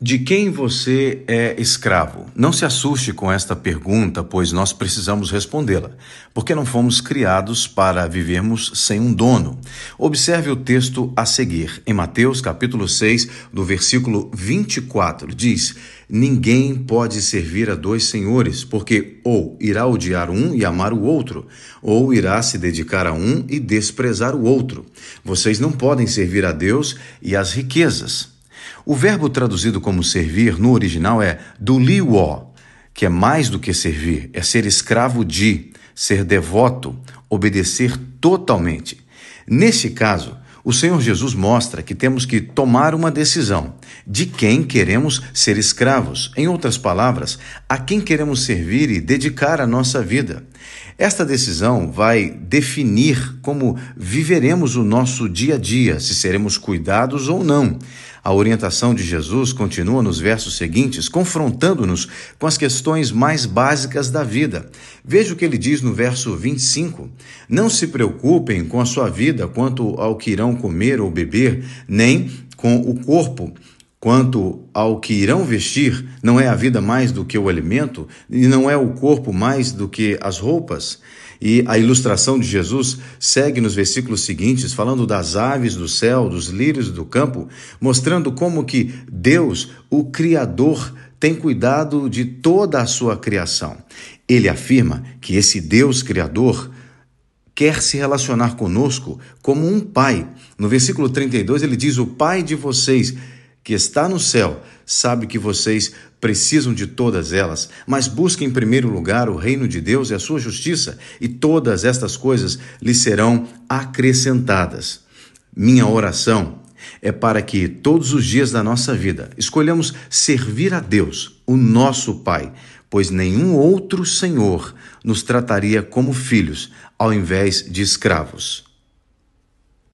De quem você é escravo? Não se assuste com esta pergunta, pois nós precisamos respondê-la, porque não fomos criados para vivermos sem um dono. Observe o texto a seguir, em Mateus capítulo 6, do versículo 24, diz: Ninguém pode servir a dois senhores, porque ou irá odiar um e amar o outro, ou irá se dedicar a um e desprezar o outro. Vocês não podem servir a Deus e às riquezas. O verbo traduzido como servir no original é duliwo, que é mais do que servir, é ser escravo de, ser devoto, obedecer totalmente. Neste caso, o Senhor Jesus mostra que temos que tomar uma decisão de quem queremos ser escravos. Em outras palavras, a quem queremos servir e dedicar a nossa vida. Esta decisão vai definir como viveremos o nosso dia a dia, se seremos cuidados ou não. A orientação de Jesus continua nos versos seguintes, confrontando-nos com as questões mais básicas da vida. Veja o que ele diz no verso 25: Não se preocupem com a sua vida quanto ao que irão comer ou beber, nem com o corpo. Quanto ao que irão vestir, não é a vida mais do que o alimento, e não é o corpo mais do que as roupas? E a ilustração de Jesus segue nos versículos seguintes, falando das aves do céu, dos lírios do campo, mostrando como que Deus, o Criador, tem cuidado de toda a sua criação. Ele afirma que esse Deus Criador quer se relacionar conosco como um pai. No versículo 32 ele diz: O pai de vocês que está no céu sabe que vocês precisam de todas elas, mas busque em primeiro lugar o reino de Deus e a sua justiça, e todas estas coisas lhe serão acrescentadas. Minha oração é para que todos os dias da nossa vida escolhamos servir a Deus, o nosso Pai, pois nenhum outro Senhor nos trataria como filhos ao invés de escravos.